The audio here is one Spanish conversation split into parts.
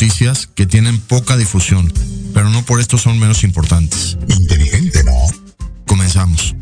noticias que tienen poca difusión, pero no por esto son menos importantes. Inteligente, ¿no? Comenzamos.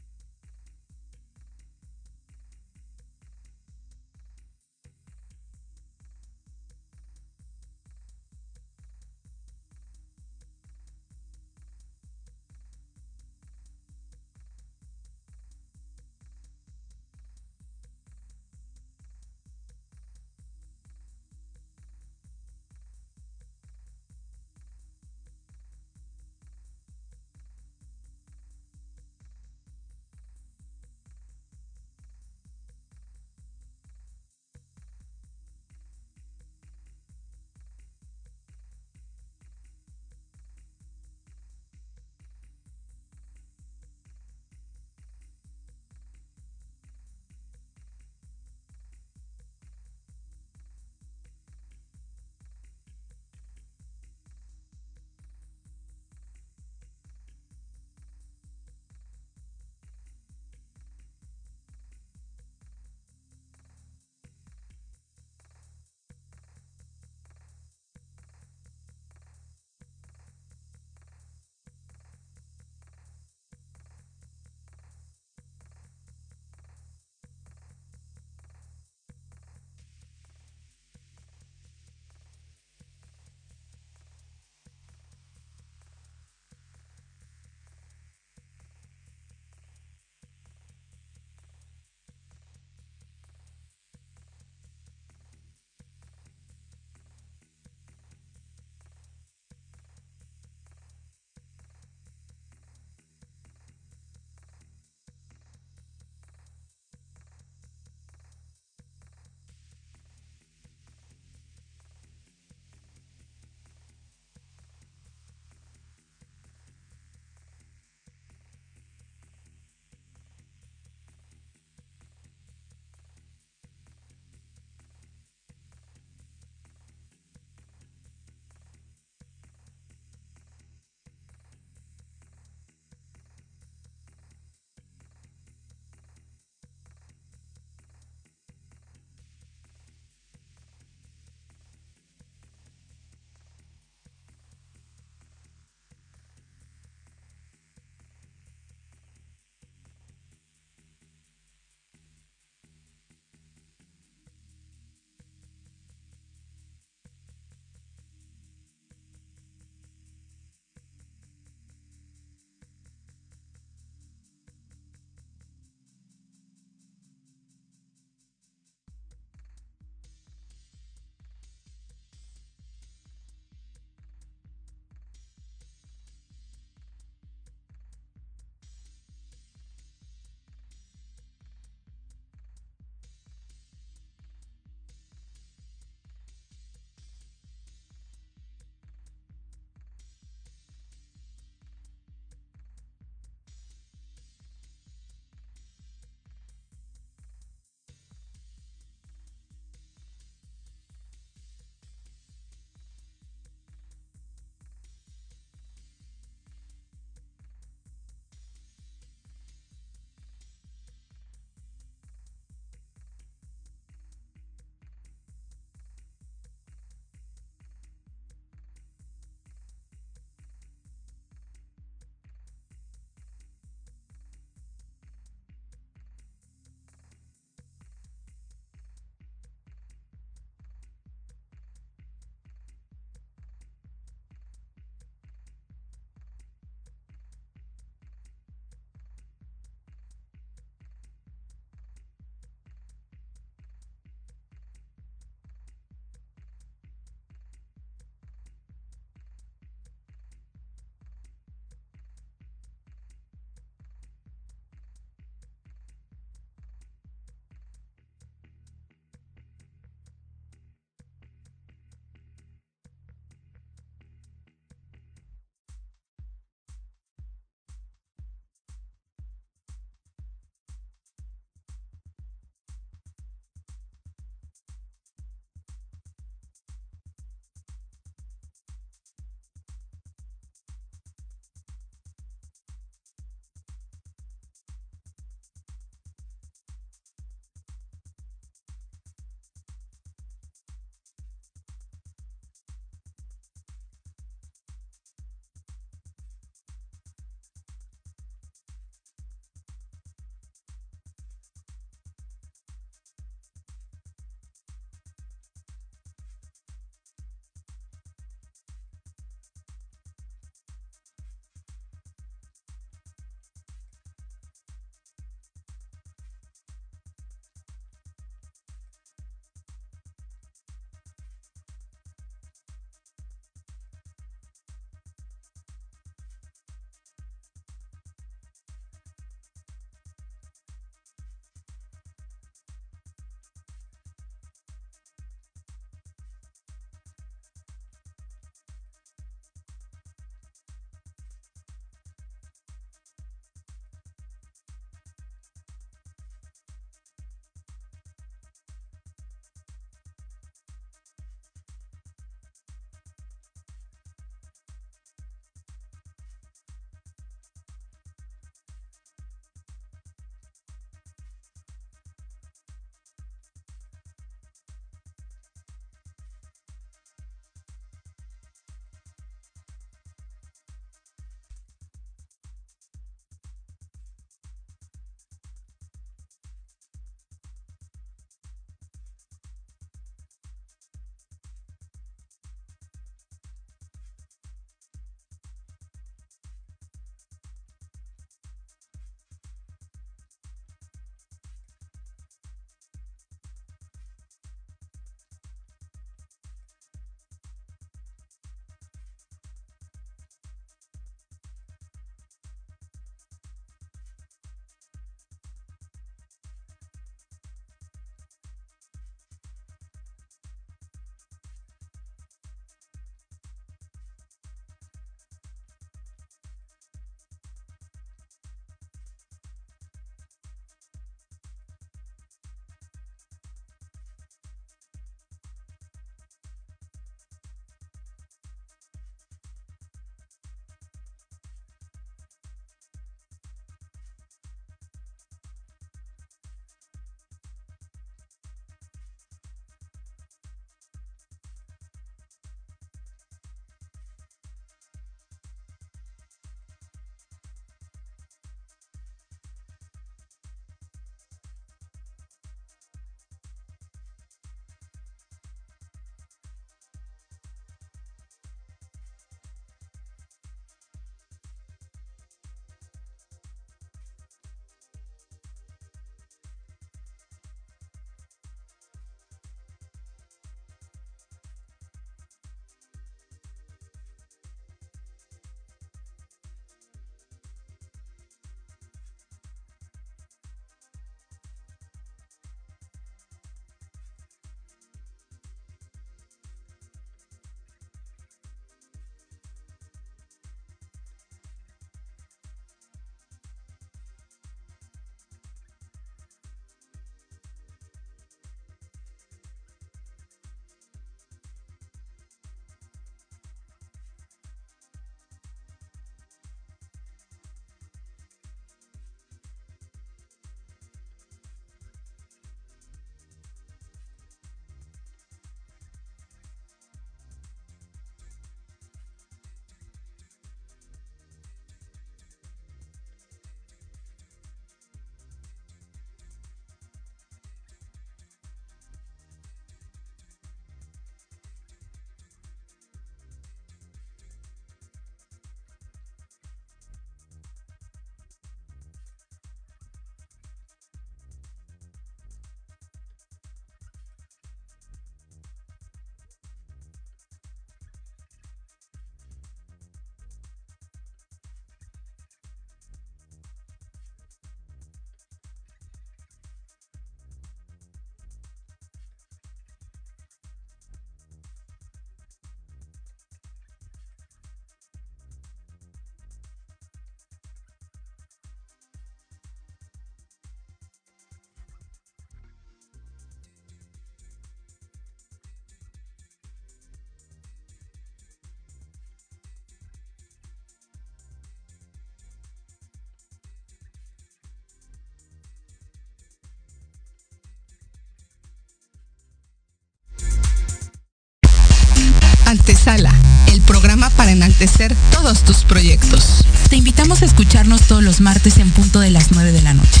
Antesala, el programa para enaltecer todos tus proyectos. Te invitamos a escucharnos todos los martes en punto de las 9 de la noche.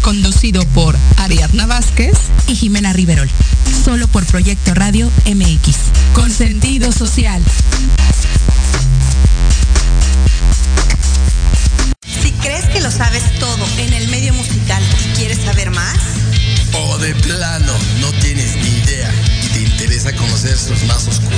Conducido por Ariadna Vázquez y Jimena Riverol. Solo por Proyecto Radio MX. Con sentido social. Si crees que lo sabes todo en el medio musical y quieres saber más, o de plano no tienes ni idea y te interesa conocer sus más oscuros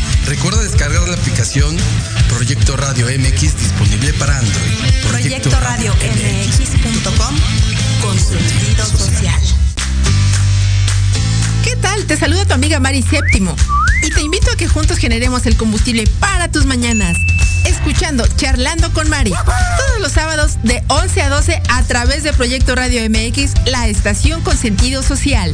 Recuerda descargar la aplicación Proyecto Radio MX disponible para Android. Proyecto, Radio MX.com con sentido social. ¿Qué tal? Te saluda tu amiga Mari Séptimo y te invito a que juntos generemos el combustible para tus mañanas. Escuchando Charlando con Mari todos los sábados de 11 a 12 a través de Proyecto Radio MX, la estación con sentido social.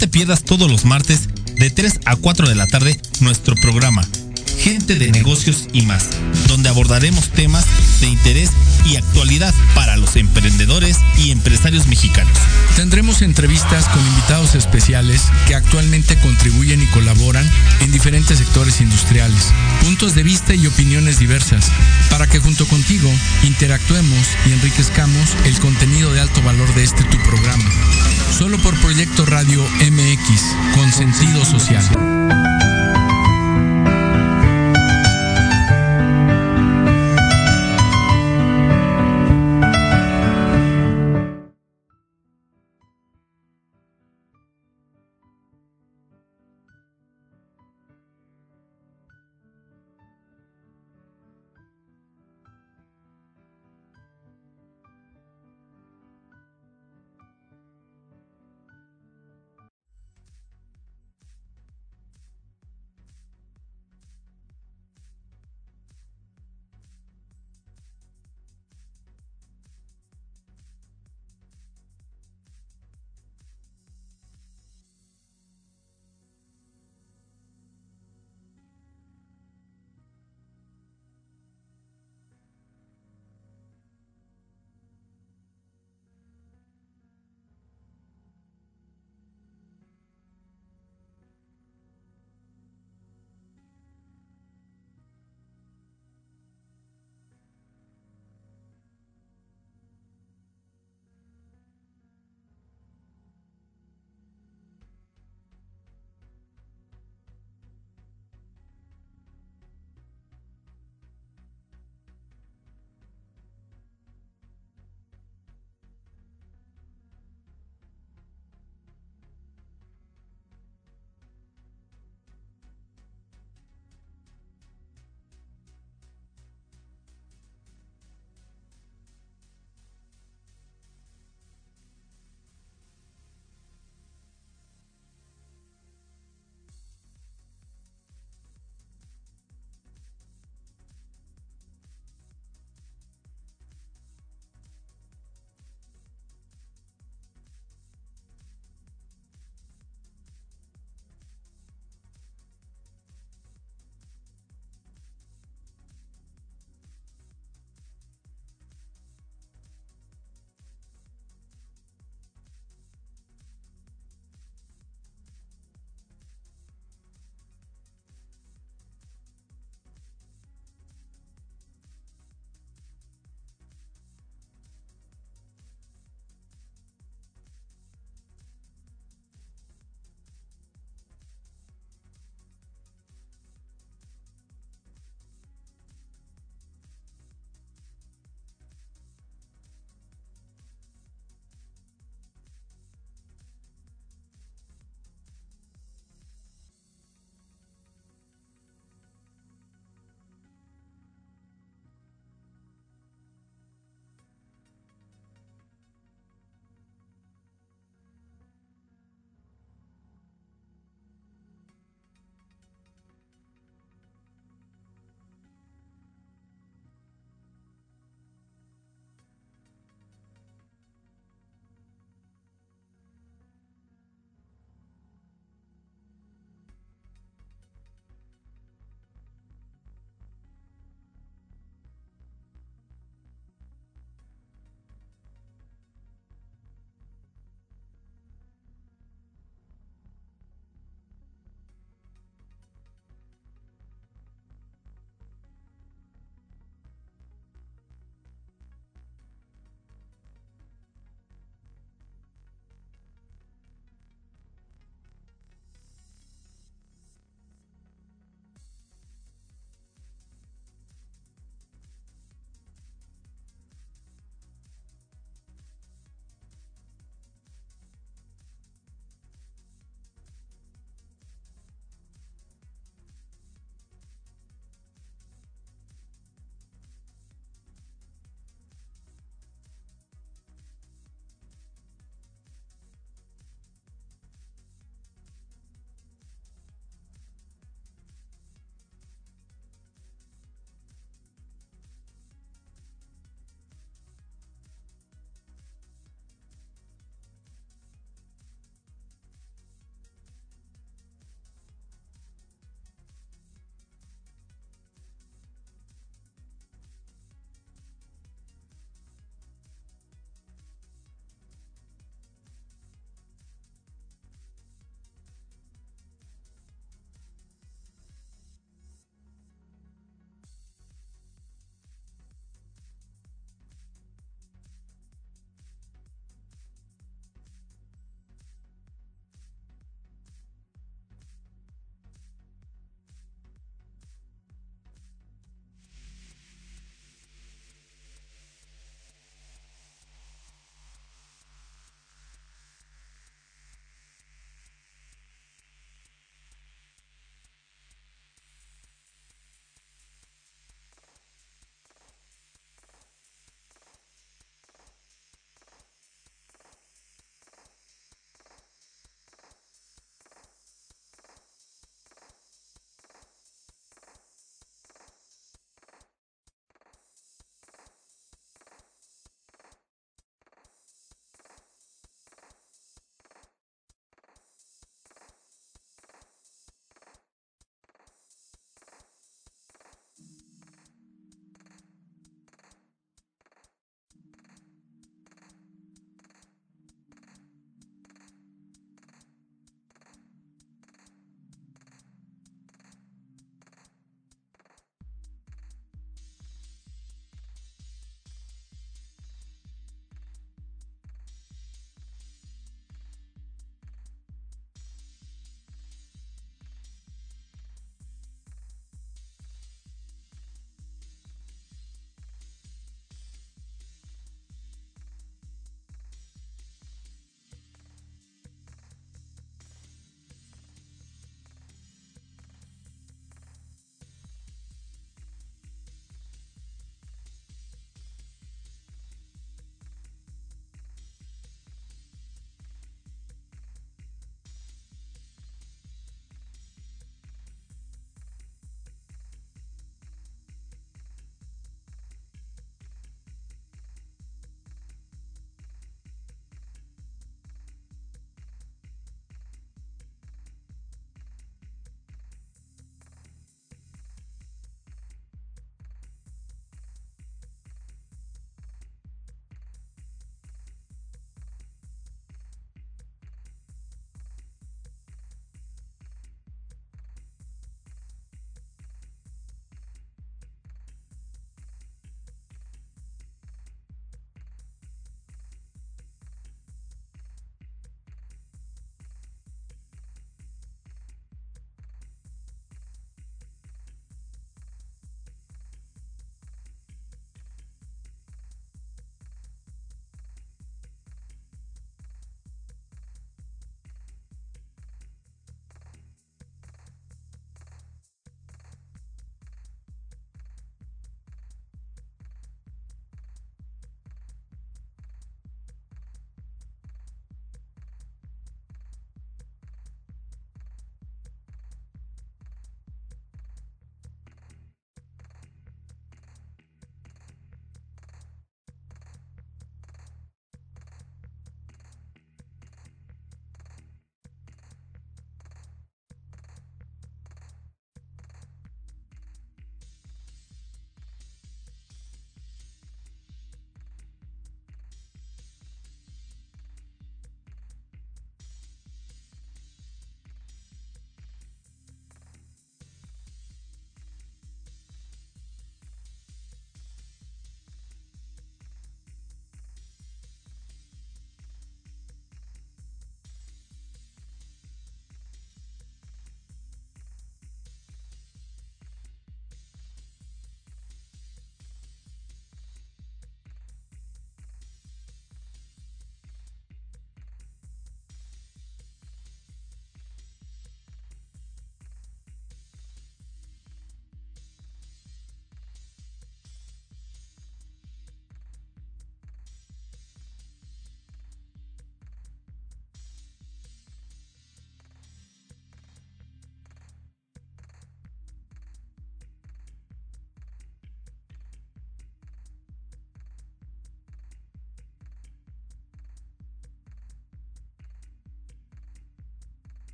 Te pierdas todos los martes de 3 a 4 de la tarde nuestro programa Gente de Negocios y más, donde abordaremos temas de interés y actualidad para los emprendedores y empresarios mexicanos. Tendremos entrevistas con invitados especiales que actualmente contribuyen y colaboran en diferentes sectores industriales, puntos de vista y opiniones diversas, para que junto contigo interactuemos y enriquezcamos el contenido de alto valor de este tu programa. Solo por Proyecto Radio MX, con sentido social.